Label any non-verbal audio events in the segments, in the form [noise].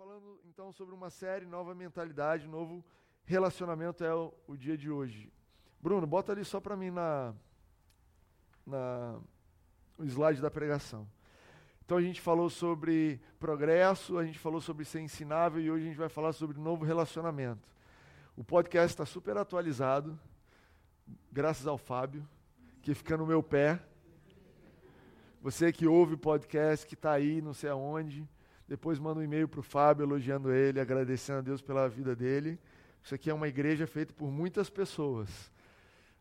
falando então sobre uma série, nova mentalidade, novo relacionamento é o, o dia de hoje. Bruno, bota ali só para mim na, na o slide da pregação. Então a gente falou sobre progresso, a gente falou sobre ser ensinável e hoje a gente vai falar sobre novo relacionamento. O podcast está super atualizado, graças ao Fábio, que fica no meu pé. Você que ouve o podcast, que está aí, não sei aonde, depois manda um e-mail para o Fábio elogiando ele, agradecendo a Deus pela vida dele. Isso aqui é uma igreja feita por muitas pessoas.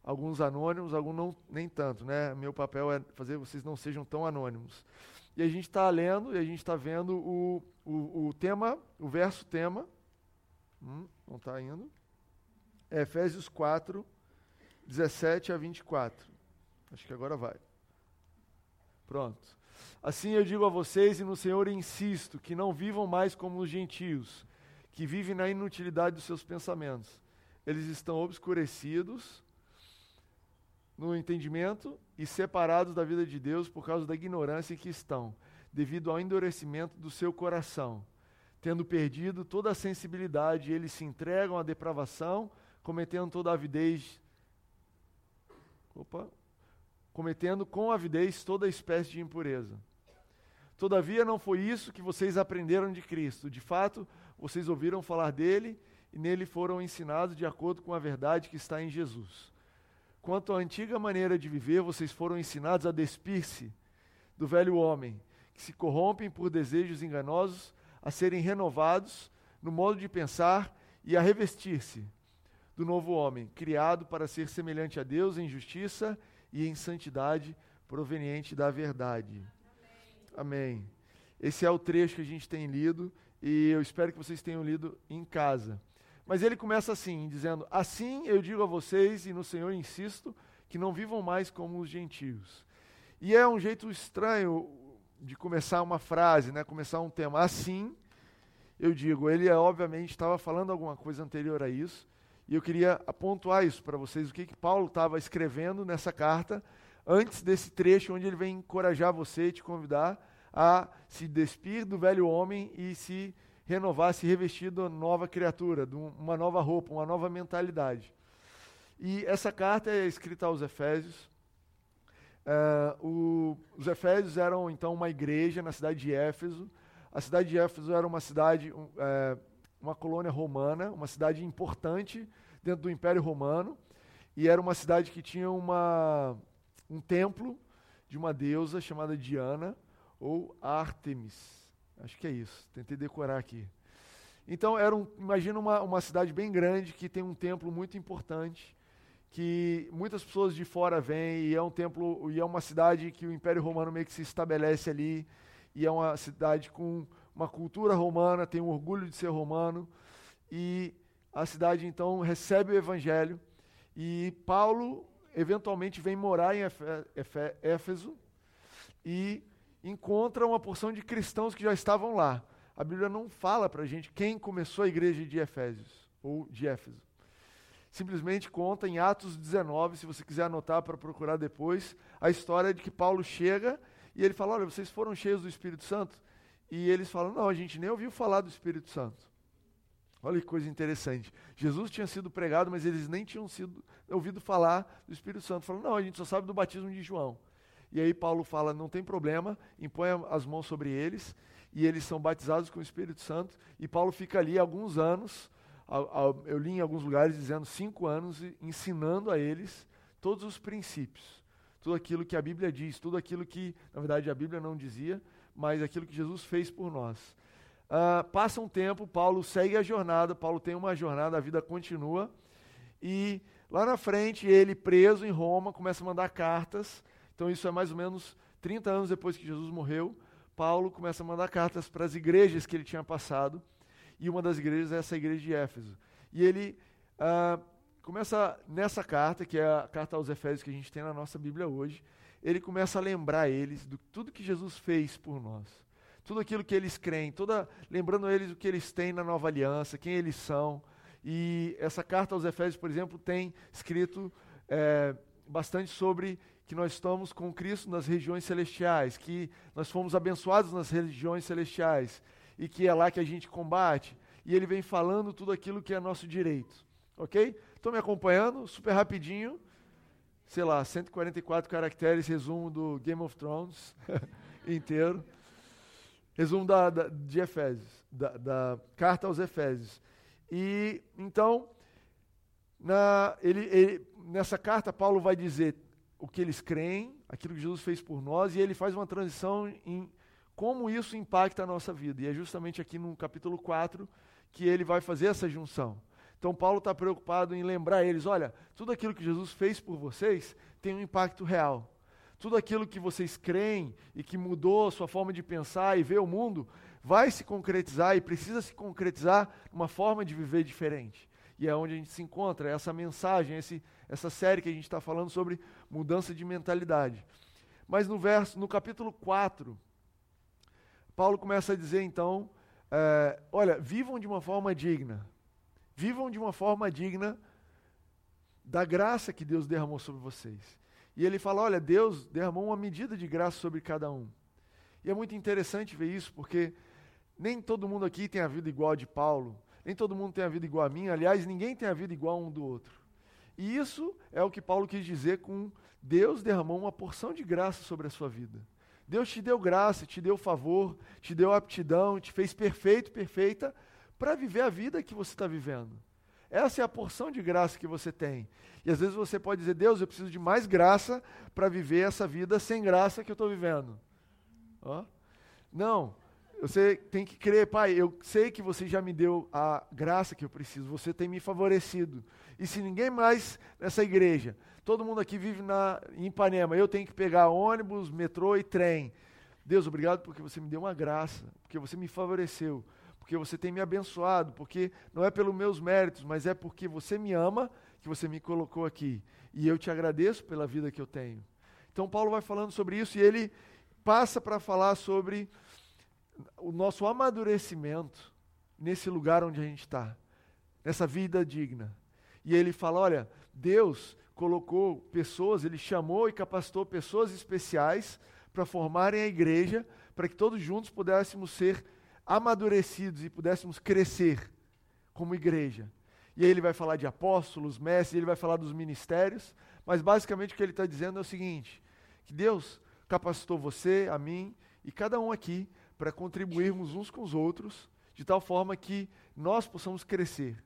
Alguns anônimos, alguns não, nem tanto, né? Meu papel é fazer vocês não sejam tão anônimos. E a gente está lendo e a gente está vendo o, o, o, tema, o verso tema. Hum, não está indo. É Efésios 4, 17 a 24. Acho que agora vai. Pronto. Assim eu digo a vocês e no Senhor insisto, que não vivam mais como os gentios, que vivem na inutilidade dos seus pensamentos. Eles estão obscurecidos no entendimento e separados da vida de Deus por causa da ignorância em que estão, devido ao endurecimento do seu coração. Tendo perdido toda a sensibilidade, eles se entregam à depravação, cometendo toda a avidez. Opa! Cometendo com avidez toda espécie de impureza. Todavia, não foi isso que vocês aprenderam de Cristo. De fato, vocês ouviram falar dele e nele foram ensinados de acordo com a verdade que está em Jesus. Quanto à antiga maneira de viver, vocês foram ensinados a despir-se do velho homem, que se corrompem por desejos enganosos, a serem renovados no modo de pensar e a revestir-se do novo homem, criado para ser semelhante a Deus em justiça e em santidade proveniente da verdade. Amém. Esse é o trecho que a gente tem lido e eu espero que vocês tenham lido em casa. Mas ele começa assim, dizendo: Assim eu digo a vocês e no Senhor insisto que não vivam mais como os gentios. E é um jeito estranho de começar uma frase, né? começar um tema. Assim, eu digo, ele obviamente estava falando alguma coisa anterior a isso, e eu queria pontuar isso para vocês, o que, que Paulo estava escrevendo nessa carta, antes desse trecho onde ele vem encorajar você e te convidar a se despir do velho homem e se renovar, se revestir de uma nova criatura, de uma nova roupa, uma nova mentalidade. E essa carta é escrita aos Efésios. Uh, o, os Efésios eram então uma igreja na cidade de Éfeso. A cidade de Éfeso era uma cidade, é, uma colônia romana, uma cidade importante dentro do Império Romano. E era uma cidade que tinha uma, um templo de uma deusa chamada Diana ou Artemis. Acho que é isso. Tentei decorar aqui. Então, era um, imagina uma, uma cidade bem grande que tem um templo muito importante, que muitas pessoas de fora vêm, e é um templo, e é uma cidade que o Império Romano meio que se estabelece ali, e é uma cidade com uma cultura romana, tem um orgulho de ser romano, e a cidade então recebe o evangelho, e Paulo eventualmente vem morar em Éfeso, e encontra uma porção de cristãos que já estavam lá. A Bíblia não fala para a gente quem começou a igreja de Efésios ou de Éfeso. Simplesmente conta em Atos 19, se você quiser anotar para procurar depois, a história de que Paulo chega e ele fala: Olha, vocês foram cheios do Espírito Santo? E eles falam: Não, a gente nem ouviu falar do Espírito Santo. Olha que coisa interessante. Jesus tinha sido pregado, mas eles nem tinham sido ouvido falar do Espírito Santo. Falam: Não, a gente só sabe do batismo de João. E aí Paulo fala: não tem problema, impõe as mãos sobre eles, e eles são batizados com o Espírito Santo. E Paulo fica ali alguns anos, eu li em alguns lugares dizendo cinco anos, ensinando a eles todos os princípios, tudo aquilo que a Bíblia diz, tudo aquilo que, na verdade, a Bíblia não dizia, mas aquilo que Jesus fez por nós. Uh, passa um tempo, Paulo segue a jornada, Paulo tem uma jornada, a vida continua, e lá na frente, ele preso em Roma, começa a mandar cartas então, isso é mais ou menos 30 anos depois que Jesus morreu. Paulo começa a mandar cartas para as igrejas que ele tinha passado. E uma das igrejas é essa igreja de Éfeso. E ele ah, começa, nessa carta, que é a carta aos Efésios que a gente tem na nossa Bíblia hoje, ele começa a lembrar eles de tudo que Jesus fez por nós. Tudo aquilo que eles creem, toda, lembrando eles o que eles têm na nova aliança, quem eles são. E essa carta aos Efésios, por exemplo, tem escrito é, bastante sobre que nós estamos com Cristo nas regiões celestiais, que nós fomos abençoados nas regiões celestiais. e que é lá que a gente combate. E ele vem falando tudo aquilo que é nosso direito. Ok? Estão me acompanhando? Super rapidinho. Sei lá, 144 caracteres, resumo do Game of Thrones [laughs] inteiro. Resumo da, da de Efésios, da, da, carta aos Efésios. E então, na, ele, ele, nessa carta, Paulo vai dizer o que eles creem, aquilo que Jesus fez por nós, e ele faz uma transição em como isso impacta a nossa vida. E é justamente aqui no capítulo 4 que ele vai fazer essa junção. Então, Paulo está preocupado em lembrar eles: olha, tudo aquilo que Jesus fez por vocês tem um impacto real. Tudo aquilo que vocês creem e que mudou a sua forma de pensar e ver o mundo vai se concretizar e precisa se concretizar numa forma de viver diferente. E é onde a gente se encontra, é essa mensagem, esse, essa série que a gente está falando sobre mudança de mentalidade. Mas no verso, no capítulo 4, Paulo começa a dizer então: é, olha, vivam de uma forma digna. Vivam de uma forma digna da graça que Deus derramou sobre vocês. E ele fala: olha, Deus derramou uma medida de graça sobre cada um. E é muito interessante ver isso, porque nem todo mundo aqui tem a vida igual a de Paulo, nem todo mundo tem a vida igual a mim, aliás, ninguém tem a vida igual um do outro. E isso é o que Paulo quis dizer com Deus derramou uma porção de graça sobre a sua vida. Deus te deu graça, te deu favor, te deu aptidão, te fez perfeito, perfeita, para viver a vida que você está vivendo. Essa é a porção de graça que você tem. E às vezes você pode dizer, Deus, eu preciso de mais graça para viver essa vida sem graça que eu estou vivendo. Ó. Não, você tem que crer, Pai, eu sei que você já me deu a graça que eu preciso, você tem me favorecido. E se ninguém mais nessa igreja Todo mundo aqui vive na, em Ipanema. Eu tenho que pegar ônibus, metrô e trem. Deus, obrigado porque você me deu uma graça, porque você me favoreceu, porque você tem me abençoado, porque não é pelos meus méritos, mas é porque você me ama que você me colocou aqui. E eu te agradeço pela vida que eu tenho. Então, Paulo vai falando sobre isso e ele passa para falar sobre o nosso amadurecimento nesse lugar onde a gente está, nessa vida digna. E ele fala: olha, Deus colocou pessoas, ele chamou e capacitou pessoas especiais para formarem a igreja, para que todos juntos pudéssemos ser amadurecidos e pudéssemos crescer como igreja. E aí ele vai falar de apóstolos, mestres, ele vai falar dos ministérios, mas basicamente o que ele está dizendo é o seguinte: que Deus capacitou você, a mim e cada um aqui para contribuirmos uns com os outros, de tal forma que nós possamos crescer.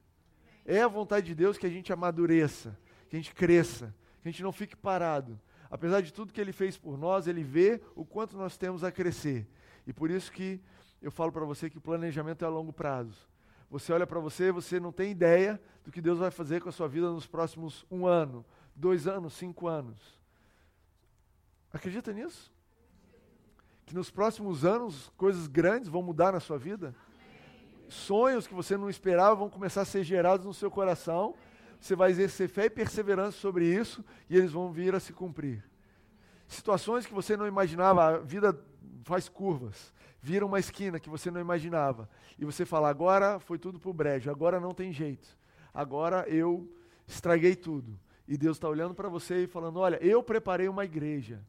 É a vontade de Deus que a gente amadureça, que a gente cresça, que a gente não fique parado. Apesar de tudo que ele fez por nós, ele vê o quanto nós temos a crescer. E por isso que eu falo para você que o planejamento é a longo prazo. Você olha para você, você não tem ideia do que Deus vai fazer com a sua vida nos próximos um ano, dois anos, cinco anos. Acredita nisso? Que nos próximos anos coisas grandes vão mudar na sua vida? Sonhos que você não esperava vão começar a ser gerados no seu coração você vai exercer fé e perseverança sobre isso e eles vão vir a se cumprir. Situações que você não imaginava, a vida faz curvas, vira uma esquina que você não imaginava. E você fala, agora foi tudo para o brejo, agora não tem jeito. Agora eu estraguei tudo. E Deus está olhando para você e falando: Olha, eu preparei uma igreja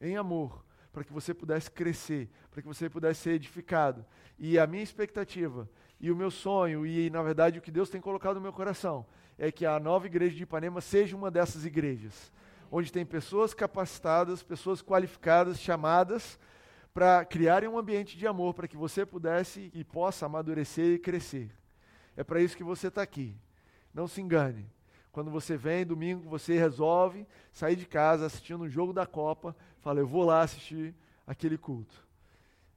em amor, para que você pudesse crescer, para que você pudesse ser edificado. E a minha expectativa, e o meu sonho, e na verdade o que Deus tem colocado no meu coração, é que a nova igreja de Ipanema seja uma dessas igrejas, onde tem pessoas capacitadas, pessoas qualificadas, chamadas para criarem um ambiente de amor para que você pudesse e possa amadurecer e crescer. É para isso que você está aqui. Não se engane. Quando você vem domingo, você resolve sair de casa assistindo um jogo da Copa, fala, eu vou lá assistir aquele culto.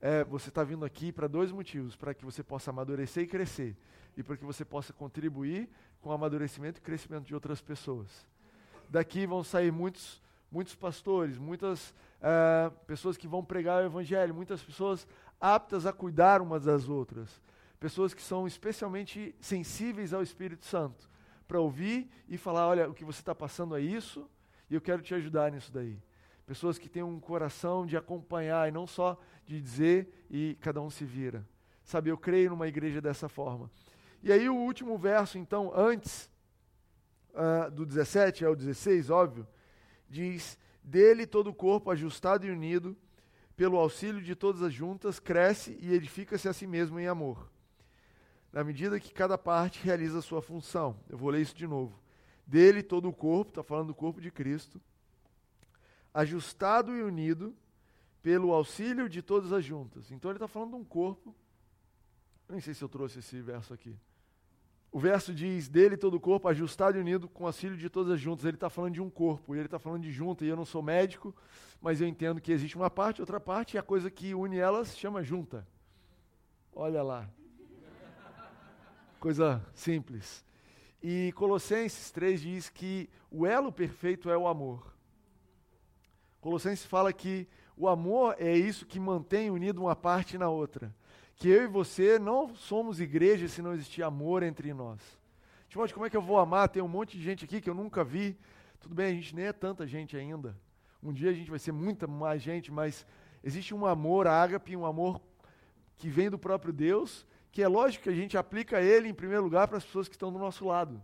É, você está vindo aqui para dois motivos: para que você possa amadurecer e crescer, e para que você possa contribuir com o amadurecimento e crescimento de outras pessoas. Daqui vão sair muitos, muitos pastores, muitas uh, pessoas que vão pregar o evangelho, muitas pessoas aptas a cuidar umas das outras, pessoas que são especialmente sensíveis ao Espírito Santo, para ouvir e falar: olha, o que você está passando é isso, e eu quero te ajudar nisso daí. Pessoas que têm um coração de acompanhar e não só de dizer e cada um se vira. Sabe, eu creio numa igreja dessa forma. E aí o último verso, então, antes uh, do 17, é o 16, óbvio, diz: Dele todo o corpo ajustado e unido, pelo auxílio de todas as juntas, cresce e edifica-se a si mesmo em amor. Na medida que cada parte realiza a sua função. Eu vou ler isso de novo. Dele todo o corpo, está falando do corpo de Cristo, ajustado e unido pelo auxílio de todas as juntas. Então ele está falando de um corpo. Eu nem sei se eu trouxe esse verso aqui. O verso diz: dele todo o corpo, ajustado e unido com o auxílio de todas as juntas. Ele está falando de um corpo, e ele está falando de junta. E eu não sou médico, mas eu entendo que existe uma parte, outra parte, e a coisa que une elas chama junta. Olha lá. Coisa simples. E Colossenses 3 diz que o elo perfeito é o amor. Colossenses fala que o amor é isso que mantém unido uma parte na outra. Que eu e você não somos igreja se não existir amor entre nós. Timóteo, como é que eu vou amar? Tem um monte de gente aqui que eu nunca vi. Tudo bem, a gente nem é tanta gente ainda. Um dia a gente vai ser muita mais gente, mas existe um amor ágape, um amor que vem do próprio Deus, que é lógico que a gente aplica ele em primeiro lugar para as pessoas que estão do nosso lado.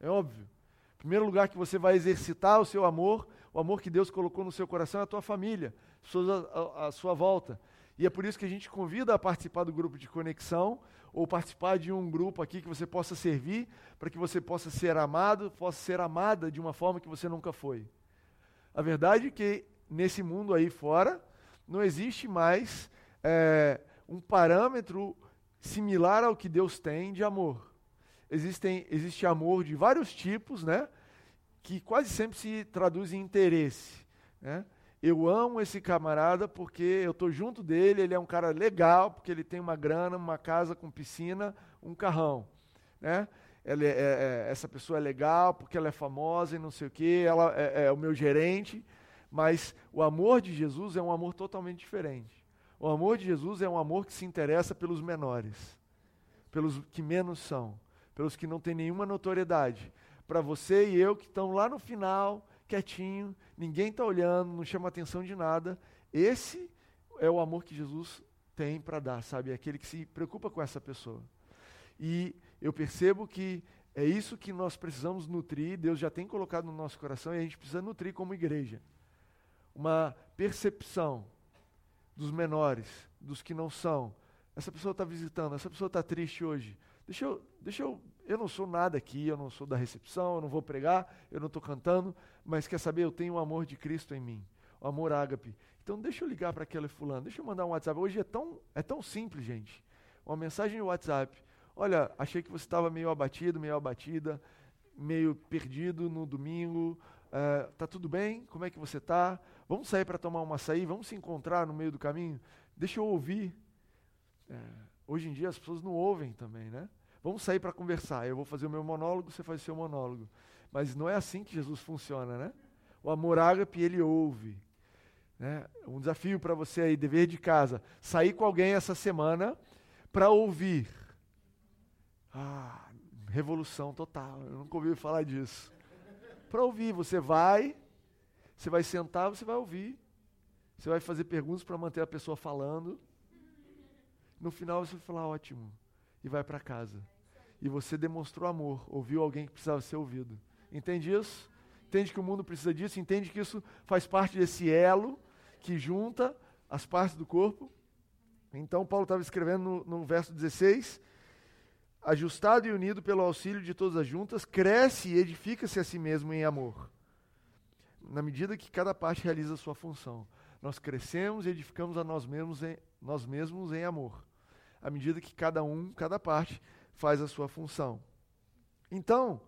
É óbvio. Primeiro lugar que você vai exercitar o seu amor, o amor que Deus colocou no seu coração é a tua família, pessoas à, à sua volta. E é por isso que a gente convida a participar do grupo de conexão ou participar de um grupo aqui que você possa servir, para que você possa ser amado, possa ser amada de uma forma que você nunca foi. A verdade é que nesse mundo aí fora não existe mais é, um parâmetro similar ao que Deus tem de amor. Existem, existe amor de vários tipos, né? Que quase sempre se traduz em interesse. Né? Eu amo esse camarada porque eu estou junto dele, ele é um cara legal, porque ele tem uma grana, uma casa com piscina, um carrão. Né? É, é, é essa pessoa é legal porque ela é famosa e não sei o quê, ela é, é o meu gerente, mas o amor de Jesus é um amor totalmente diferente. O amor de Jesus é um amor que se interessa pelos menores, pelos que menos são, pelos que não têm nenhuma notoriedade. Para você e eu que estão lá no final, quietinho, ninguém está olhando, não chama atenção de nada. Esse é o amor que Jesus tem para dar, sabe? É aquele que se preocupa com essa pessoa. E eu percebo que é isso que nós precisamos nutrir, Deus já tem colocado no nosso coração e a gente precisa nutrir como igreja. Uma percepção dos menores, dos que não são. Essa pessoa está visitando, essa pessoa está triste hoje. Deixa eu, deixa eu, eu não sou nada aqui, eu não sou da recepção, eu não vou pregar, eu não estou cantando, mas quer saber, eu tenho o amor de Cristo em mim, o amor ágape. Então deixa eu ligar para aquele fulano, deixa eu mandar um WhatsApp. Hoje é tão, é tão simples, gente. Uma mensagem no WhatsApp. Olha, achei que você estava meio abatido, meio abatida, meio perdido no domingo. Uh, tá tudo bem? Como é que você está? Vamos sair para tomar uma açaí? Vamos se encontrar no meio do caminho? Deixa eu ouvir. É, hoje em dia as pessoas não ouvem também, né? Vamos sair para conversar. Eu vou fazer o meu monólogo, você faz o seu monólogo. Mas não é assim que Jesus funciona, né? O amor ágape, ele ouve. Né? Um desafio para você aí, dever de casa. Sair com alguém essa semana para ouvir. Ah, revolução total. Eu nunca ouvi falar disso. Para ouvir, você vai, você vai sentar, você vai ouvir. Você vai fazer perguntas para manter a pessoa falando. No final você vai falar ótimo e vai para casa. E você demonstrou amor, ouviu alguém que precisava ser ouvido. Entende isso? Entende que o mundo precisa disso? Entende que isso faz parte desse elo que junta as partes do corpo? Então Paulo estava escrevendo no, no verso 16: ajustado e unido pelo auxílio de todas as juntas, cresce e edifica-se a si mesmo em amor na medida que cada parte realiza a sua função. Nós crescemos e edificamos a nós mesmos em, nós mesmos em amor, à medida que cada um, cada parte, faz a sua função. Então,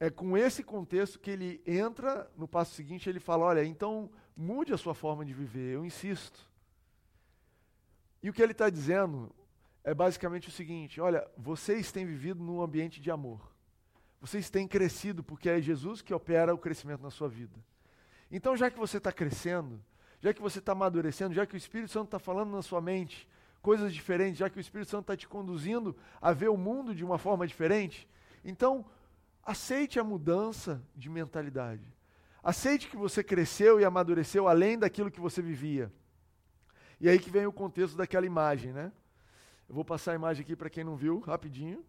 é com esse contexto que ele entra no passo seguinte, ele fala: olha, então mude a sua forma de viver, eu insisto. E o que ele está dizendo é basicamente o seguinte: olha, vocês têm vivido num ambiente de amor. Vocês têm crescido porque é Jesus que opera o crescimento na sua vida. Então, já que você está crescendo, já que você está amadurecendo, já que o Espírito Santo está falando na sua mente coisas diferentes, já que o Espírito Santo está te conduzindo a ver o mundo de uma forma diferente, então aceite a mudança de mentalidade. Aceite que você cresceu e amadureceu além daquilo que você vivia. E aí que vem o contexto daquela imagem, né? Eu vou passar a imagem aqui para quem não viu, rapidinho.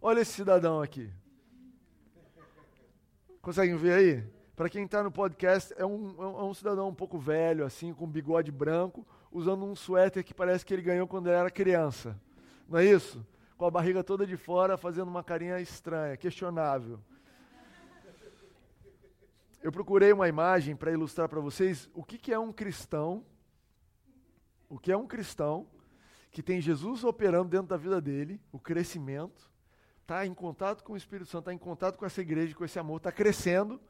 Olha esse cidadão aqui. Conseguem ver aí? Para quem está no podcast, é um, é um cidadão um pouco velho, assim, com bigode branco, usando um suéter que parece que ele ganhou quando ele era criança. Não é isso? Com a barriga toda de fora, fazendo uma carinha estranha, questionável. Eu procurei uma imagem para ilustrar para vocês o que, que é um cristão, o que é um cristão que tem Jesus operando dentro da vida dele, o crescimento, está em contato com o Espírito Santo, está em contato com essa igreja, com esse amor, está crescendo,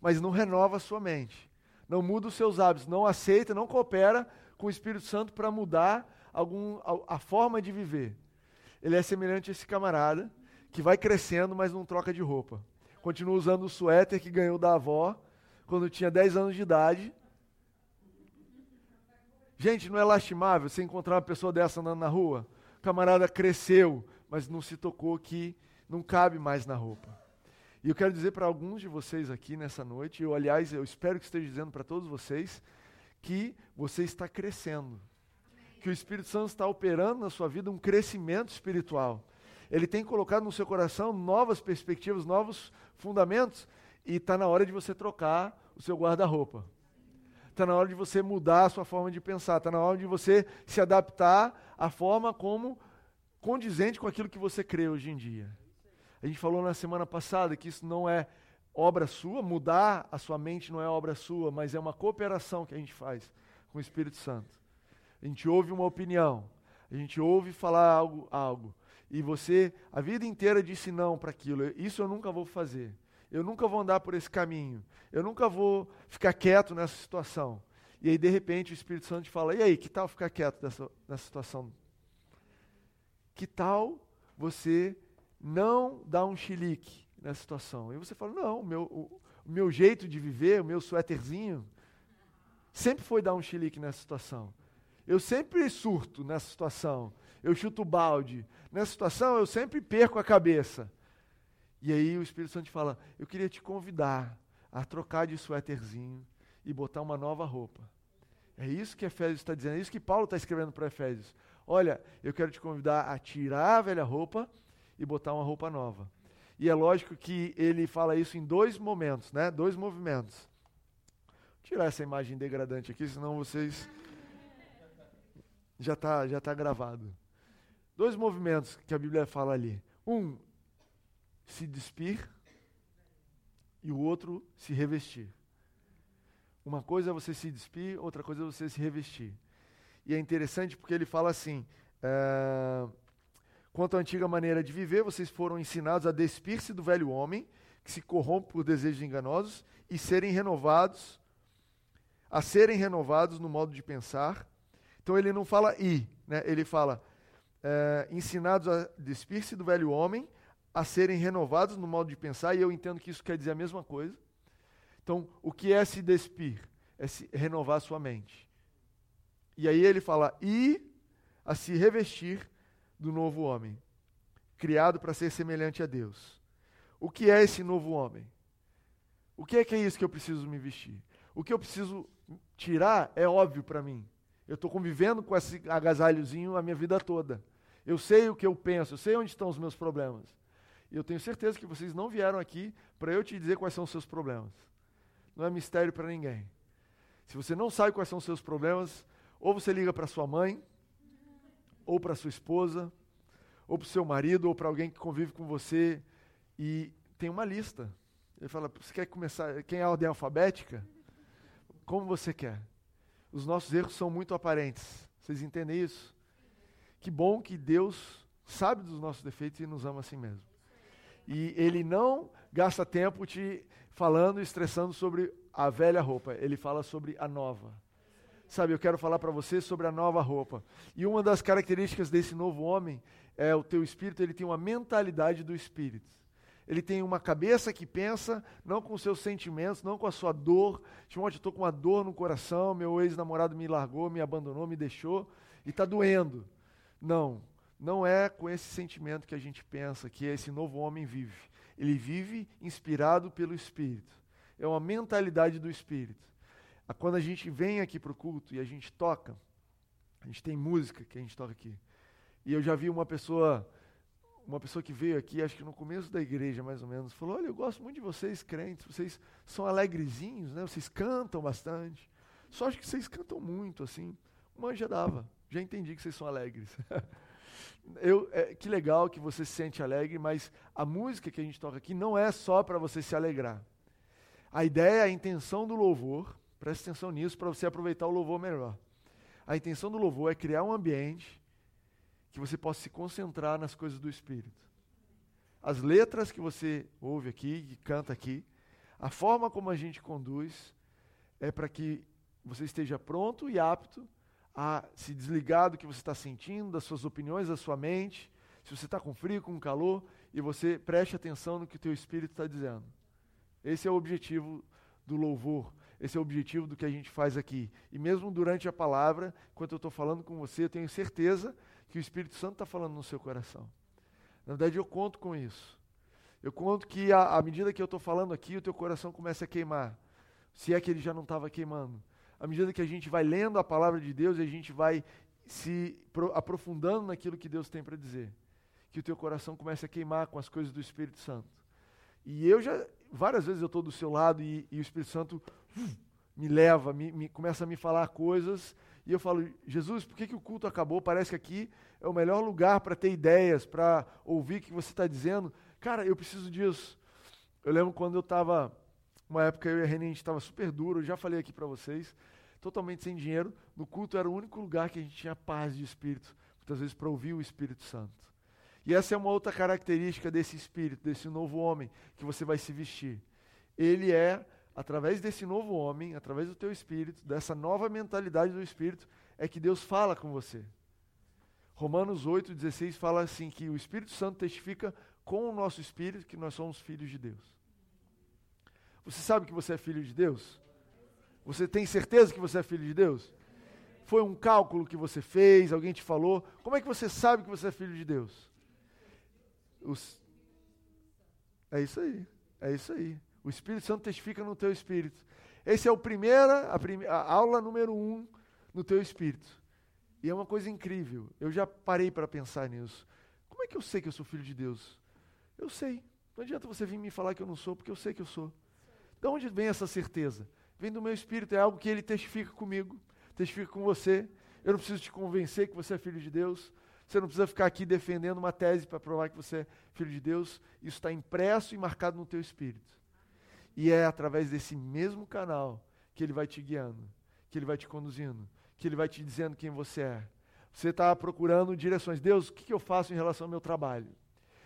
mas não renova a sua mente, não muda os seus hábitos, não aceita, não coopera com o Espírito Santo para mudar algum, a, a forma de viver. Ele é semelhante a esse camarada que vai crescendo, mas não troca de roupa. Continua usando o suéter que ganhou da avó quando tinha 10 anos de idade. Gente, não é lastimável você encontrar uma pessoa dessa andando na rua? O camarada cresceu, mas não se tocou que não cabe mais na roupa. E eu quero dizer para alguns de vocês aqui nessa noite, eu aliás, eu espero que esteja dizendo para todos vocês, que você está crescendo. Que o Espírito Santo está operando na sua vida um crescimento espiritual. Ele tem colocado no seu coração novas perspectivas, novos fundamentos, e está na hora de você trocar o seu guarda-roupa. Está na hora de você mudar a sua forma de pensar. Está na hora de você se adaptar à forma como condizente com aquilo que você crê hoje em dia. A gente falou na semana passada que isso não é obra sua, mudar a sua mente não é obra sua, mas é uma cooperação que a gente faz com o Espírito Santo. A gente ouve uma opinião, a gente ouve falar algo, algo e você a vida inteira disse não para aquilo. Isso eu nunca vou fazer. Eu nunca vou andar por esse caminho. Eu nunca vou ficar quieto nessa situação. E aí, de repente, o Espírito Santo te fala: e aí, que tal ficar quieto nessa, nessa situação? Que tal você não dar um chilique nessa situação. E você fala, não, o meu, o, o meu jeito de viver, o meu suéterzinho, sempre foi dar um chilique nessa situação. Eu sempre surto nessa situação. Eu chuto balde. Nessa situação, eu sempre perco a cabeça. E aí o Espírito Santo fala: Eu queria te convidar a trocar de suéterzinho e botar uma nova roupa. É isso que Efésios está dizendo, é isso que Paulo está escrevendo para Efésios. Olha, eu quero te convidar a tirar a velha roupa e botar uma roupa nova. E é lógico que ele fala isso em dois momentos, né? Dois movimentos. Vou tirar essa imagem degradante aqui, senão vocês já está já tá gravado. Dois movimentos que a Bíblia fala ali. Um, se despir e o outro, se revestir. Uma coisa é você se despir, outra coisa é você se revestir. E é interessante porque ele fala assim: uh, Quanto à antiga maneira de viver, vocês foram ensinados a despir-se do velho homem, que se corrompe por desejos enganosos, e serem renovados, a serem renovados no modo de pensar. Então ele não fala i, né? ele fala é, ensinados a despir-se do velho homem, a serem renovados no modo de pensar, e eu entendo que isso quer dizer a mesma coisa. Então, o que é se despir? É se renovar sua mente. E aí ele fala, e a se revestir do novo homem, criado para ser semelhante a Deus. O que é esse novo homem? O que é que é isso que eu preciso me vestir? O que eu preciso tirar é óbvio para mim. Eu estou convivendo com esse agasalhozinho a minha vida toda. Eu sei o que eu penso, eu sei onde estão os meus problemas. E eu tenho certeza que vocês não vieram aqui para eu te dizer quais são os seus problemas. Não é mistério para ninguém. Se você não sabe quais são os seus problemas, ou você liga para sua mãe, ou para sua esposa, ou para o seu marido, ou para alguém que convive com você, e tem uma lista. Ele fala: você quer começar? Quem é a ordem alfabética? Como você quer? Os nossos erros são muito aparentes. Vocês entendem isso? Que bom que Deus sabe dos nossos defeitos e nos ama assim mesmo. E Ele não gasta tempo te falando estressando sobre a velha roupa. Ele fala sobre a nova. Sabe, eu quero falar para você sobre a nova roupa. E uma das características desse novo homem é o teu espírito, ele tem uma mentalidade do espírito. Ele tem uma cabeça que pensa não com seus sentimentos, não com a sua dor. Timóteo, eu estou com uma dor no coração, meu ex-namorado me largou, me abandonou, me deixou e está doendo. Não, não é com esse sentimento que a gente pensa que esse novo homem vive. Ele vive inspirado pelo Espírito. É uma mentalidade do Espírito quando a gente vem aqui para o culto e a gente toca, a gente tem música que a gente toca aqui. E eu já vi uma pessoa, uma pessoa que veio aqui, acho que no começo da igreja, mais ou menos, falou: Olha, eu gosto muito de vocês, crentes, vocês são alegrezinhos, né? Vocês cantam bastante. Só acho que vocês cantam muito, assim. Uma já dava, já entendi que vocês são alegres. [laughs] eu, é, que legal que você se sente alegre, mas a música que a gente toca aqui não é só para você se alegrar. A ideia, a intenção do louvor, preste atenção nisso para você aproveitar o louvor melhor. A intenção do louvor é criar um ambiente que você possa se concentrar nas coisas do Espírito. As letras que você ouve aqui, que canta aqui, a forma como a gente conduz é para que você esteja pronto e apto a se desligar do que você está sentindo, das suas opiniões, da sua mente, se você está com frio, com calor, e você preste atenção no que o teu espírito está dizendo. Esse é o objetivo do louvor, esse é o objetivo do que a gente faz aqui. E mesmo durante a palavra, enquanto eu estou falando com você, eu tenho certeza que o Espírito Santo está falando no seu coração. Na verdade, eu conto com isso. Eu conto que à medida que eu estou falando aqui, o teu coração começa a queimar. Se é que ele já não estava queimando. À medida que a gente vai lendo a palavra de Deus e a gente vai se aprofundando naquilo que Deus tem para dizer. Que o teu coração comece a queimar com as coisas do Espírito Santo. E eu já, várias vezes eu estou do seu lado e, e, o Espírito Santo me leva, me, me, começa a me falar coisas e eu falo, Jesus, por que, que o culto acabou? Parece que aqui é o melhor lugar para ter ideias, para ouvir o que você está dizendo. Cara, eu preciso disso. Eu lembro quando eu estava, uma época eu e a René, a gente estava super duro, eu já falei aqui para vocês, totalmente sem dinheiro. No culto era o único lugar que a gente tinha paz de espírito, muitas vezes para ouvir o Espírito Santo. E essa é uma outra característica desse espírito, desse novo homem que você vai se vestir. Ele é através desse novo homem, através do teu espírito, dessa nova mentalidade do espírito, é que Deus fala com você. Romanos 8,16 fala assim: que o Espírito Santo testifica com o nosso espírito que nós somos filhos de Deus. Você sabe que você é filho de Deus? Você tem certeza que você é filho de Deus? Foi um cálculo que você fez, alguém te falou? Como é que você sabe que você é filho de Deus? Os... É isso aí, é isso aí. O Espírito Santo testifica no teu espírito. Esse é o primeira, a, a aula número um no teu espírito. E é uma coisa incrível. Eu já parei para pensar nisso. Como é que eu sei que eu sou filho de Deus? Eu sei. Não adianta você vir me falar que eu não sou, porque eu sei que eu sou. De onde vem essa certeza? Vem do meu espírito, é algo que ele testifica comigo, testifica com você. Eu não preciso te convencer que você é filho de Deus. Você não precisa ficar aqui defendendo uma tese para provar que você é filho de Deus. Isso está impresso e marcado no teu espírito. E é através desse mesmo canal que ele vai te guiando, que ele vai te conduzindo, que ele vai te dizendo quem você é. Você está procurando direções. Deus, o que, eu faço em relação ao meu trabalho?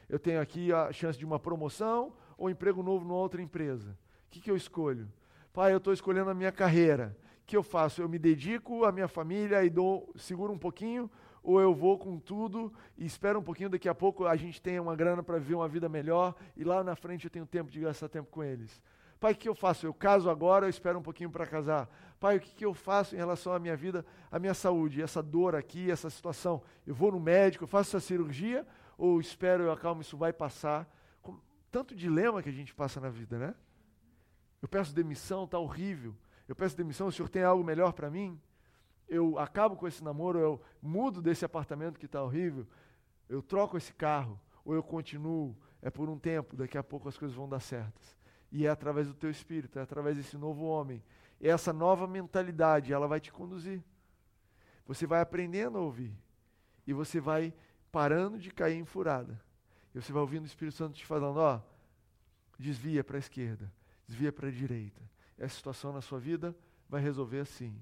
Eu tenho aqui a chance de uma promoção ou emprego novo numa outra empresa. O que, que eu escolho? Pai, eu estou escolhendo a minha carreira. O que eu faço? Eu me dedico à minha família e dou, seguro um pouquinho, ou eu vou com tudo e espero um pouquinho, daqui a pouco a gente tenha uma grana para viver uma vida melhor e lá na frente eu tenho tempo de gastar tempo com eles. Pai, o que eu faço? Eu caso agora, eu espero um pouquinho para casar. Pai, o que eu faço em relação à minha vida, à minha saúde, essa dor aqui, essa situação? Eu vou no médico, eu faço essa cirurgia ou espero, eu acalmo, isso vai passar? Com tanto dilema que a gente passa na vida, né? Eu peço demissão, está horrível. Eu peço demissão, o senhor tem algo melhor para mim? Eu acabo com esse namoro, eu mudo desse apartamento que está horrível, eu troco esse carro, ou eu continuo, é por um tempo, daqui a pouco as coisas vão dar certas. E é através do teu espírito, é através desse novo homem. E essa nova mentalidade, ela vai te conduzir. Você vai aprendendo a ouvir. E você vai parando de cair em furada. E você vai ouvindo o Espírito Santo te falando, ó, desvia para a esquerda, desvia para a direita. Essa situação na sua vida vai resolver assim.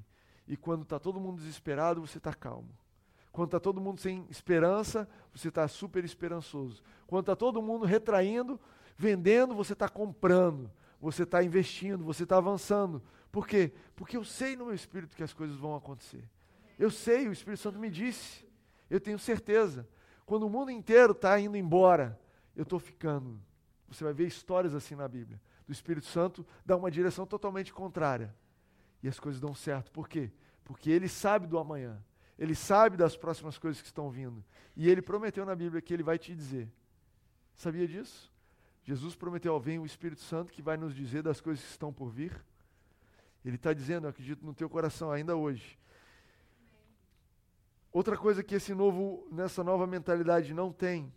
E quando está todo mundo desesperado, você está calmo. Quando está todo mundo sem esperança, você está super esperançoso. Quando está todo mundo retraindo, Vendendo, você está comprando, você está investindo, você está avançando. Por quê? Porque eu sei no meu espírito que as coisas vão acontecer. Eu sei, o Espírito Santo me disse. Eu tenho certeza. Quando o mundo inteiro está indo embora, eu estou ficando. Você vai ver histórias assim na Bíblia. Do Espírito Santo dá uma direção totalmente contrária. E as coisas dão certo. Por quê? Porque ele sabe do amanhã. Ele sabe das próximas coisas que estão vindo. E ele prometeu na Bíblia que ele vai te dizer. Sabia disso? Jesus prometeu ao vem o Espírito Santo que vai nos dizer das coisas que estão por vir. Ele está dizendo, acredito no teu coração ainda hoje. Outra coisa que esse novo, nessa nova mentalidade não tem,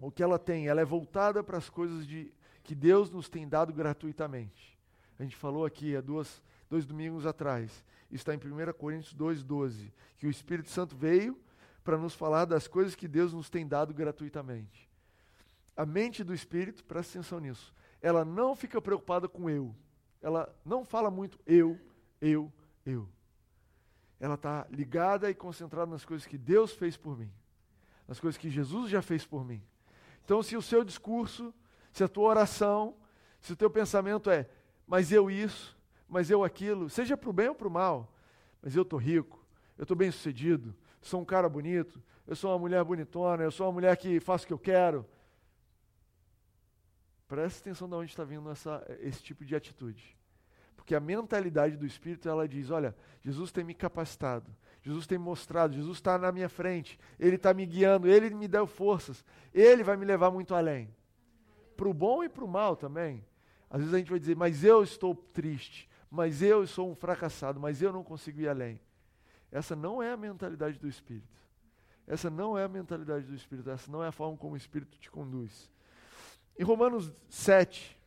o que ela tem, ela é voltada para as coisas de, que Deus nos tem dado gratuitamente. A gente falou aqui há duas, dois domingos atrás. Está em 1 Coríntios 2,12. Que o Espírito Santo veio para nos falar das coisas que Deus nos tem dado gratuitamente. A mente do Espírito, presta atenção nisso, ela não fica preocupada com eu. Ela não fala muito eu, eu, eu. Ela está ligada e concentrada nas coisas que Deus fez por mim, nas coisas que Jesus já fez por mim. Então, se o seu discurso, se a tua oração, se o teu pensamento é, mas eu isso, mas eu aquilo, seja para o bem ou para o mal, mas eu estou rico, eu estou bem sucedido, sou um cara bonito, eu sou uma mulher bonitona, eu sou uma mulher que faz o que eu quero. Preste atenção de onde está vindo essa, esse tipo de atitude. Porque a mentalidade do Espírito, ela diz, olha, Jesus tem me capacitado, Jesus tem mostrado, Jesus está na minha frente, Ele está me guiando, Ele me deu forças, Ele vai me levar muito além. Para o bom e para o mal também. Às vezes a gente vai dizer, mas eu estou triste, mas eu sou um fracassado, mas eu não consigo ir além. Essa não é a mentalidade do Espírito. Essa não é a mentalidade do Espírito, essa não é a forma como o Espírito te conduz. Em Romanos 7,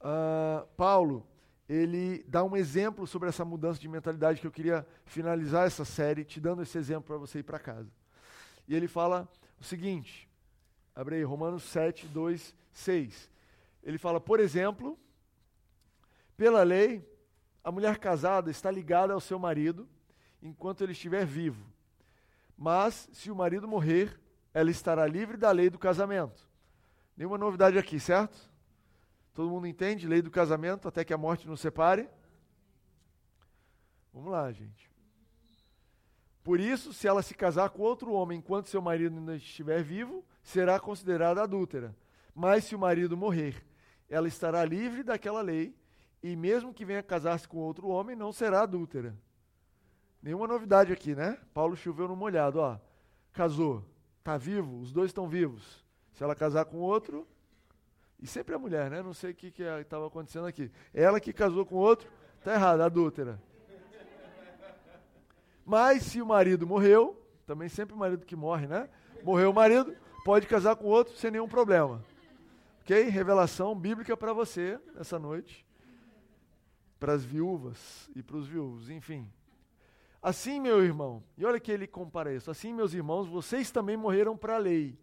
uh, ah, Paulo, ele dá um exemplo sobre essa mudança de mentalidade que eu queria finalizar essa série te dando esse exemplo para você ir para casa. E ele fala o seguinte, abre aí, Romanos 7, 2, 6. Ele fala, por exemplo, pela lei, a mulher casada está ligada ao seu marido enquanto ele estiver vivo. Mas, se o marido morrer, ela estará livre da lei do casamento. Nenhuma novidade aqui, certo? Todo mundo entende? Lei do casamento, até que a morte nos separe. Vamos lá, gente. Por isso, se ela se casar com outro homem enquanto seu marido ainda estiver vivo, será considerada adúltera. Mas se o marido morrer, ela estará livre daquela lei, e mesmo que venha casar-se com outro homem, não será adúltera. Nenhuma novidade aqui, né? Paulo choveu no molhado, ó. Casou, está vivo, os dois estão vivos. Se ela casar com outro, e sempre a mulher, né? Não sei o que estava acontecendo aqui. Ela que casou com outro, está errado, adúltera. Mas se o marido morreu, também sempre o marido que morre, né? Morreu o marido, pode casar com outro sem nenhum problema. Ok? Revelação bíblica para você essa noite. Para as viúvas e para os viúvos, enfim. Assim, meu irmão, e olha que ele compara isso. Assim, meus irmãos, vocês também morreram para a lei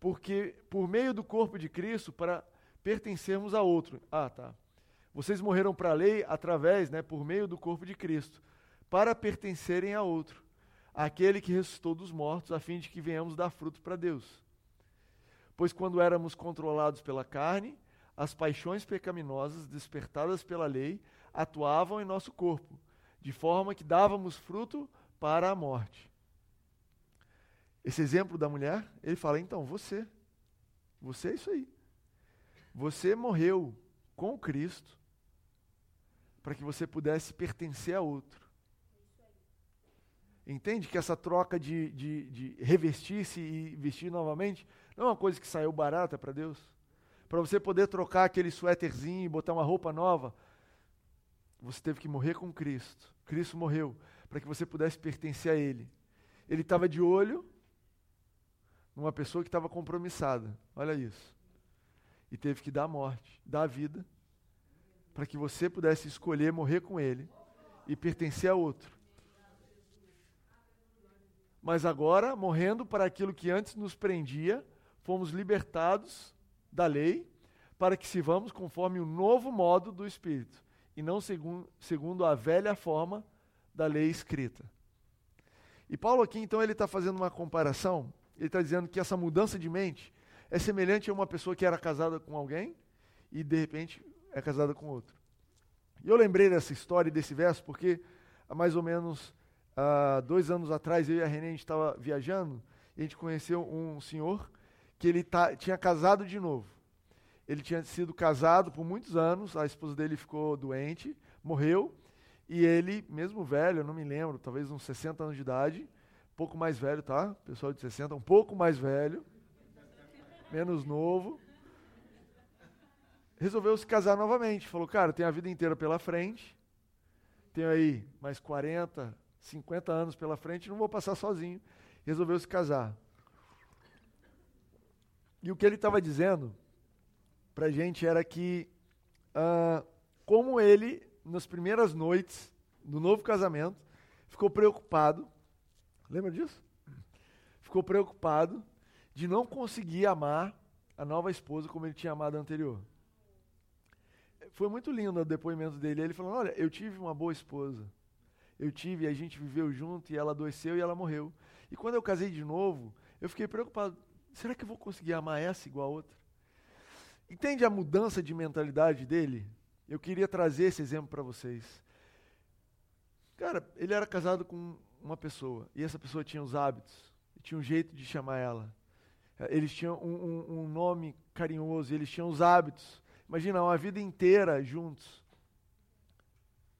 porque por meio do corpo de Cristo para pertencermos a outro. Ah, tá. Vocês morreram para a lei através, né, por meio do corpo de Cristo, para pertencerem a outro, aquele que ressuscitou dos mortos, a fim de que venhamos dar fruto para Deus. Pois quando éramos controlados pela carne, as paixões pecaminosas despertadas pela lei atuavam em nosso corpo, de forma que dávamos fruto para a morte. Esse exemplo da mulher, ele fala: então, você, você é isso aí. Você morreu com Cristo para que você pudesse pertencer a outro. Entende que essa troca de, de, de revestir-se e vestir novamente não é uma coisa que saiu barata para Deus? Para você poder trocar aquele suéterzinho e botar uma roupa nova, você teve que morrer com Cristo. Cristo morreu para que você pudesse pertencer a Ele. Ele estava de olho numa pessoa que estava compromissada. Olha isso. E teve que dar a morte, dar a vida, para que você pudesse escolher morrer com ele e pertencer a outro. Mas agora, morrendo para aquilo que antes nos prendia, fomos libertados da lei para que sirvamos conforme o novo modo do Espírito e não segundo, segundo a velha forma da lei escrita. E Paulo aqui, então, ele está fazendo uma comparação ele está dizendo que essa mudança de mente é semelhante a uma pessoa que era casada com alguém e de repente é casada com outro. E eu lembrei dessa história e desse verso porque há mais ou menos uh, dois anos atrás eu e a Renê a gente estava viajando e a gente conheceu um senhor que ele tá, tinha casado de novo. Ele tinha sido casado por muitos anos, a esposa dele ficou doente, morreu, e ele, mesmo velho, eu não me lembro, talvez uns 60 anos de idade, pouco mais velho, tá? Pessoal de 60, um pouco mais velho, menos novo. Resolveu se casar novamente. Falou, cara, tem a vida inteira pela frente. Tenho aí mais 40, 50 anos pela frente, não vou passar sozinho. Resolveu se casar. E o que ele estava dizendo para a gente era que, uh, como ele, nas primeiras noites do novo casamento, ficou preocupado. Lembra disso? Ficou preocupado de não conseguir amar a nova esposa como ele tinha amado a anterior. Foi muito lindo o depoimento dele. Ele falou: Olha, eu tive uma boa esposa. Eu tive, a gente viveu junto e ela adoeceu e ela morreu. E quando eu casei de novo, eu fiquei preocupado: será que eu vou conseguir amar essa igual a outra? Entende a mudança de mentalidade dele? Eu queria trazer esse exemplo para vocês. Cara, ele era casado com uma pessoa e essa pessoa tinha os hábitos, tinha um jeito de chamar ela. Eles tinham um, um, um nome carinhoso, eles tinham os hábitos. Imagina, uma vida inteira juntos.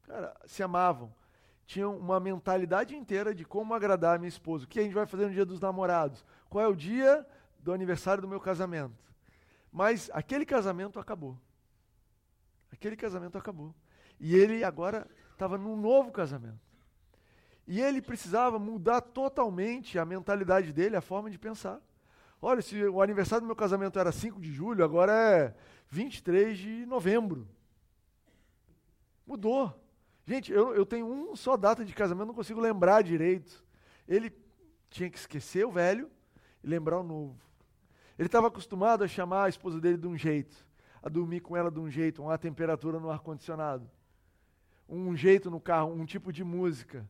Cara, se amavam. Tinham uma mentalidade inteira de como agradar a minha esposa. O que a gente vai fazer no dia dos namorados? Qual é o dia do aniversário do meu casamento? Mas aquele casamento acabou. Aquele casamento acabou. E ele agora estava num novo casamento. E ele precisava mudar totalmente a mentalidade dele, a forma de pensar. Olha, se o aniversário do meu casamento era 5 de julho, agora é 23 de novembro. Mudou. Gente, eu, eu tenho um só data de casamento, não consigo lembrar direito. Ele tinha que esquecer o velho e lembrar o novo. Ele estava acostumado a chamar a esposa dele de um jeito, a dormir com ela de um jeito, uma temperatura no ar-condicionado, um jeito no carro, um tipo de música.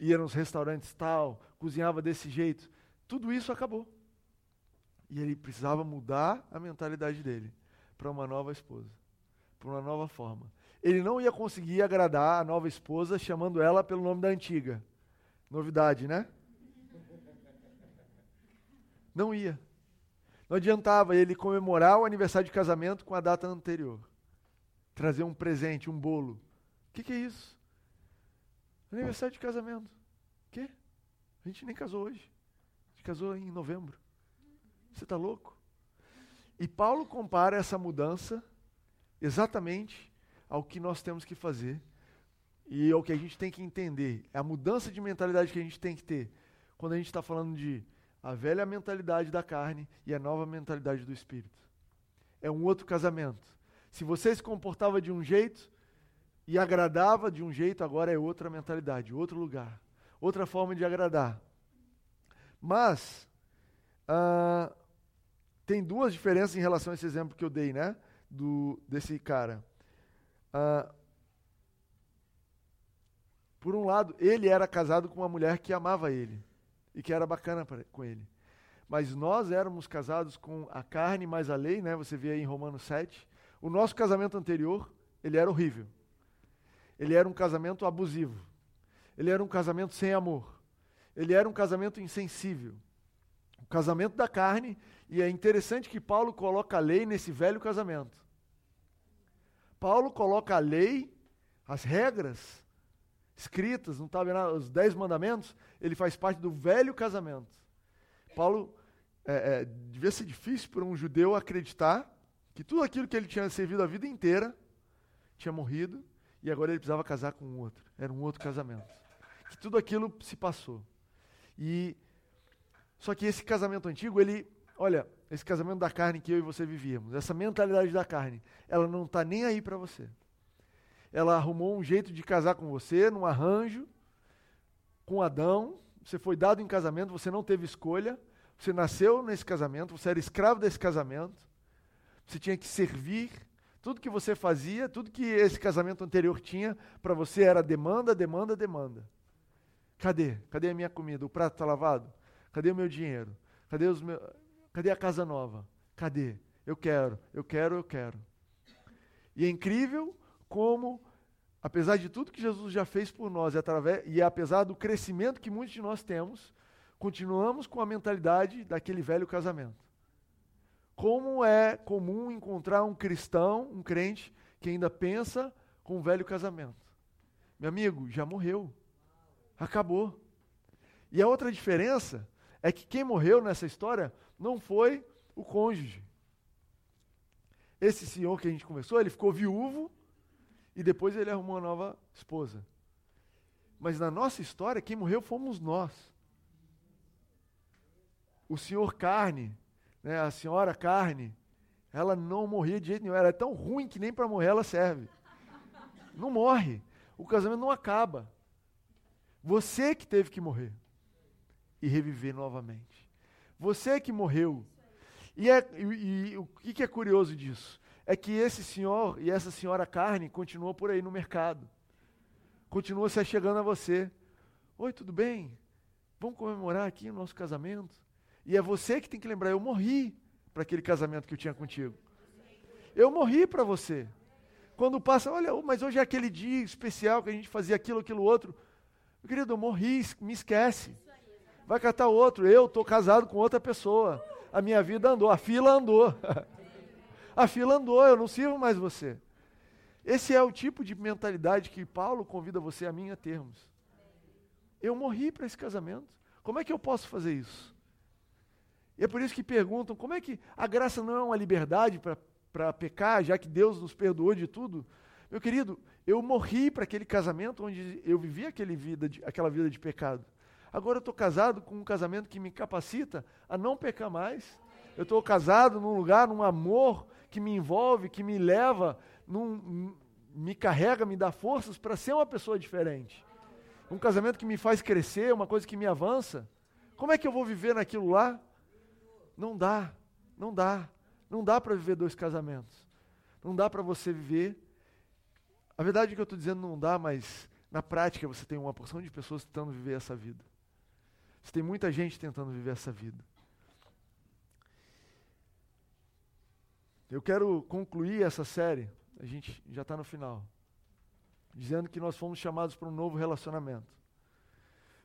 Ia nos restaurantes tal, cozinhava desse jeito. Tudo isso acabou. E ele precisava mudar a mentalidade dele para uma nova esposa, para uma nova forma. Ele não ia conseguir agradar a nova esposa chamando ela pelo nome da antiga. Novidade, né? Não ia. Não adiantava ele comemorar o aniversário de casamento com a data anterior. Trazer um presente, um bolo. O que, que, é isso? Aniversário de casamento. O quê? A gente nem casou hoje. A gente casou em novembro. Você está louco? E Paulo compara essa mudança exatamente ao que nós temos que fazer e ao que a gente tem que entender. É a mudança de mentalidade que a gente tem que ter quando a gente está falando de a velha mentalidade da carne e a nova mentalidade do espírito. É um outro casamento. Se você se comportava de um jeito e agradava de um jeito, agora é outra mentalidade, outro lugar, outra forma de agradar. Mas, uh, tem duas diferenças em relação a esse exemplo que eu dei, né? Do, desse cara. Ah, por um lado, ele era casado com uma mulher que amava ele e que era bacana pra, com ele. Mas nós éramos casados com a carne mais a lei, né? Você vê aí em Romanos 7. O nosso casamento anterior, ele era horrível. Ele era um casamento abusivo. Ele era um casamento sem amor. Ele era um casamento insensível. O casamento da carne, e é interessante que Paulo coloca a lei nesse velho casamento. Paulo coloca a lei, as regras escritas, está vendo os dez mandamentos, ele faz parte do velho casamento. Paulo, é, é, devia ser difícil para um judeu acreditar que tudo aquilo que ele tinha servido a vida inteira tinha morrido e agora ele precisava casar com um outro. Era um outro casamento. Que tudo aquilo se passou. E só que esse casamento antigo, ele, olha, esse casamento da carne que eu e você vivíamos, essa mentalidade da carne, ela não está nem aí para você. Ela arrumou um jeito de casar com você, num arranjo, com Adão. Você foi dado em casamento, você não teve escolha. Você nasceu nesse casamento, você era escravo desse casamento. Você tinha que servir. Tudo que você fazia, tudo que esse casamento anterior tinha, para você era demanda, demanda, demanda. Cadê? Cadê a minha comida? O prato está lavado? Cadê o meu dinheiro? Cadê, os meus, cadê a casa nova? Cadê? Eu quero, eu quero, eu quero. E é incrível como, apesar de tudo que Jesus já fez por nós, e, através, e apesar do crescimento que muitos de nós temos, continuamos com a mentalidade daquele velho casamento. Como é comum encontrar um cristão, um crente, que ainda pensa com um velho casamento. Meu amigo, já morreu. Acabou. E a outra diferença é que quem morreu nessa história não foi o cônjuge. Esse senhor que a gente conversou, ele ficou viúvo e depois ele arrumou uma nova esposa. Mas na nossa história, quem morreu fomos nós. O senhor carne né, a senhora carne, ela não morria de jeito nenhum. Ela é tão ruim que nem para morrer ela serve. Não morre. O casamento não acaba. Você que teve que morrer e reviver novamente. Você que morreu. E, é, e, e o que é curioso disso? É que esse senhor e essa senhora carne continuam por aí no mercado. Continua se chegando a você. Oi, tudo bem? Vamos comemorar aqui o nosso casamento? E é você que tem que lembrar: eu morri para aquele casamento que eu tinha contigo. Eu morri para você. Quando passa, olha, mas hoje é aquele dia especial que a gente fazia aquilo, aquilo outro. Meu querido, eu morri, me esquece. Vai catar outro. Eu estou casado com outra pessoa. A minha vida andou, a fila andou. [laughs] a fila andou, eu não sirvo mais você. Esse é o tipo de mentalidade que Paulo convida você a mim a termos. Eu morri para esse casamento. Como é que eu posso fazer isso? E é por isso que perguntam: como é que a graça não é uma liberdade para pecar, já que Deus nos perdoou de tudo? Meu querido, eu morri para aquele casamento onde eu vivi aquele vida de, aquela vida de pecado. Agora eu estou casado com um casamento que me capacita a não pecar mais. Eu estou casado num lugar, num amor que me envolve, que me leva, num, me carrega, me dá forças para ser uma pessoa diferente. Um casamento que me faz crescer, uma coisa que me avança. Como é que eu vou viver naquilo lá? Não dá, não dá. Não dá para viver dois casamentos. Não dá para você viver. A verdade é que eu estou dizendo não dá, mas na prática você tem uma porção de pessoas tentando viver essa vida. Você tem muita gente tentando viver essa vida. Eu quero concluir essa série, a gente já está no final, dizendo que nós fomos chamados para um novo relacionamento.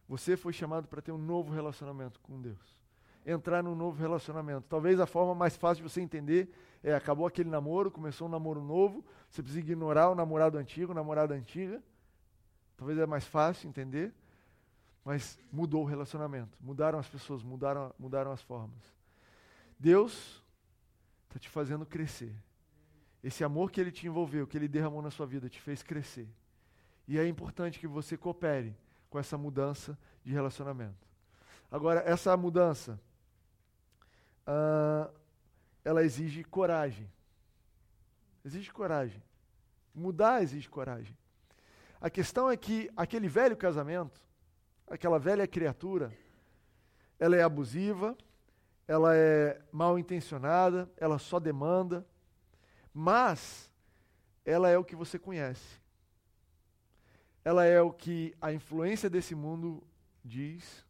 Você foi chamado para ter um novo relacionamento com Deus entrar num novo relacionamento. Talvez a forma mais fácil de você entender é acabou aquele namoro, começou um namoro novo, você precisa ignorar o namorado antigo, a namorada antiga. Talvez é mais fácil entender, mas mudou o relacionamento, mudaram as pessoas, mudaram, mudaram as formas. Deus está te fazendo crescer. Esse amor que Ele te envolveu, que Ele derramou na sua vida, te fez crescer. E é importante que você coopere com essa mudança de relacionamento. Agora, essa mudança uh, ela exige coragem. Exige coragem. Mudar exige coragem. A questão é que aquele velho casamento, aquela velha criatura, ela é abusiva, ela é mal intencionada, ela só demanda, mas ela é o que você conhece. Ela é o que a influência desse mundo diz,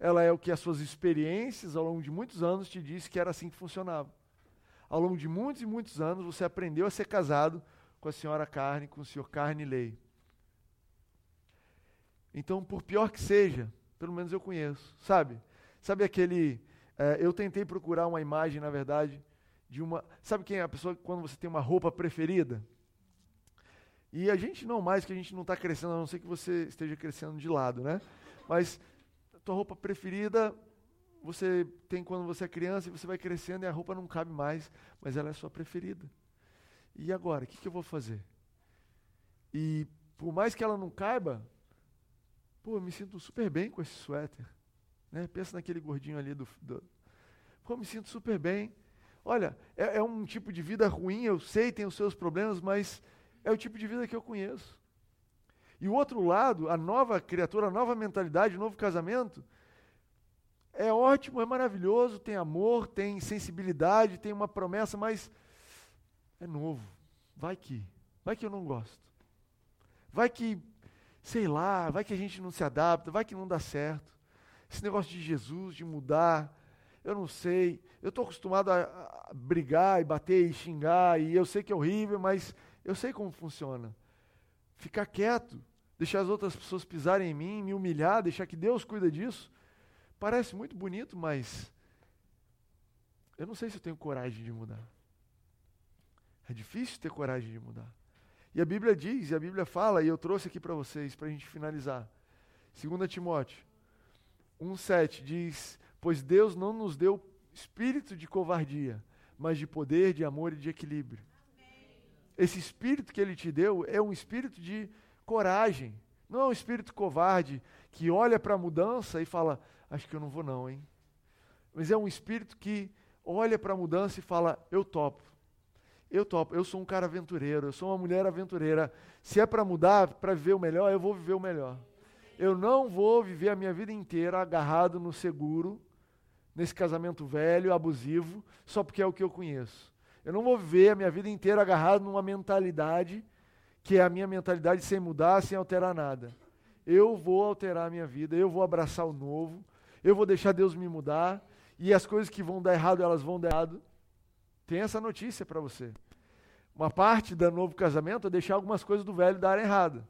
ela é o que as suas experiências ao longo de muitos anos te disse que era assim que funcionava. Ao longo de muitos e muitos anos você aprendeu a ser casado com a senhora carne, com o senhor carne lei. Então, por pior que seja, pelo menos eu conheço, sabe? Sabe aquele. É, eu tentei procurar uma imagem, na verdade, de uma. Sabe quem é a pessoa quando você tem uma roupa preferida? E a gente não mais, que a gente não está crescendo, a não ser que você esteja crescendo de lado, né? Mas tua roupa preferida você tem quando você é criança e você vai crescendo e a roupa não cabe mais, mas ela é sua preferida. E agora, o que, que eu vou fazer? E por mais que ela não caiba, pô, eu me sinto super bem com esse suéter. Né? Pensa naquele gordinho ali do, do. Pô, eu me sinto super bem. Olha, é, é um tipo de vida ruim, eu sei, tem os seus problemas, mas é o tipo de vida que eu conheço. E o outro lado, a nova criatura, a nova mentalidade, o novo casamento, é ótimo, é maravilhoso, tem amor, tem sensibilidade, tem uma promessa, mas é novo. Vai que, vai que eu não gosto. Vai que, sei lá, vai que a gente não se adapta, vai que não dá certo. Esse negócio de Jesus, de mudar, eu não sei. Eu estou acostumado a, a brigar e bater e xingar, e eu sei que é horrível, mas eu sei como funciona ficar quieto, deixar as outras pessoas pisarem em mim, me humilhar, deixar que Deus cuida disso, parece muito bonito, mas eu não sei se eu tenho coragem de mudar. É difícil ter coragem de mudar. E a Bíblia diz, e a Bíblia fala, e eu trouxe aqui para vocês, para a gente finalizar. 2 Timóteo 1,7 diz: Pois Deus não nos deu espírito de covardia, mas de poder, de amor e de equilíbrio. Esse espírito que ele te deu é um espírito de coragem. Não é um espírito covarde que olha para a mudança e fala: Acho que eu não vou, não, hein? mas é um espírito que olha para a mudança e fala: Eu topo. Eu topo. Eu sou um cara aventureiro. Eu sou uma mulher aventureira. Se é para mudar, para viver o melhor, eu vou viver o melhor. Eu não vou viver a minha vida inteira agarrado no seguro, nesse casamento velho, abusivo, só porque é o que eu conheço. Eu não vou viver a minha vida inteira agarrado numa mentalidade que é a minha mentalidade sem mudar, sem alterar nada. Eu vou alterar a minha vida, eu vou abraçar o novo, eu vou deixar Deus me mudar, e as coisas que vão dar errado, elas vão dar errado. Tem essa notícia para você. Uma parte do novo casamento é deixar algumas coisas do velho darem errado.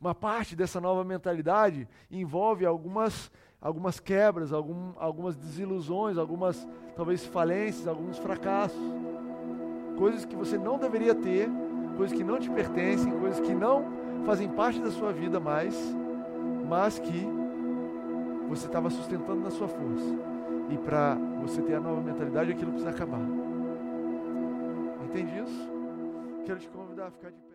Uma parte dessa nova mentalidade envolve algumas, algumas quebras, algum, algumas desilusões, algumas talvez falências, alguns fracassos. Coisas que você não deveria ter coisas que não te pertencem, coisas que não fazem parte da sua vida mais, mas que você estava sustentando na sua força. E para você ter a nova mentalidade, aquilo precisa acabar. Entende isso? Quero te convidar a ficar de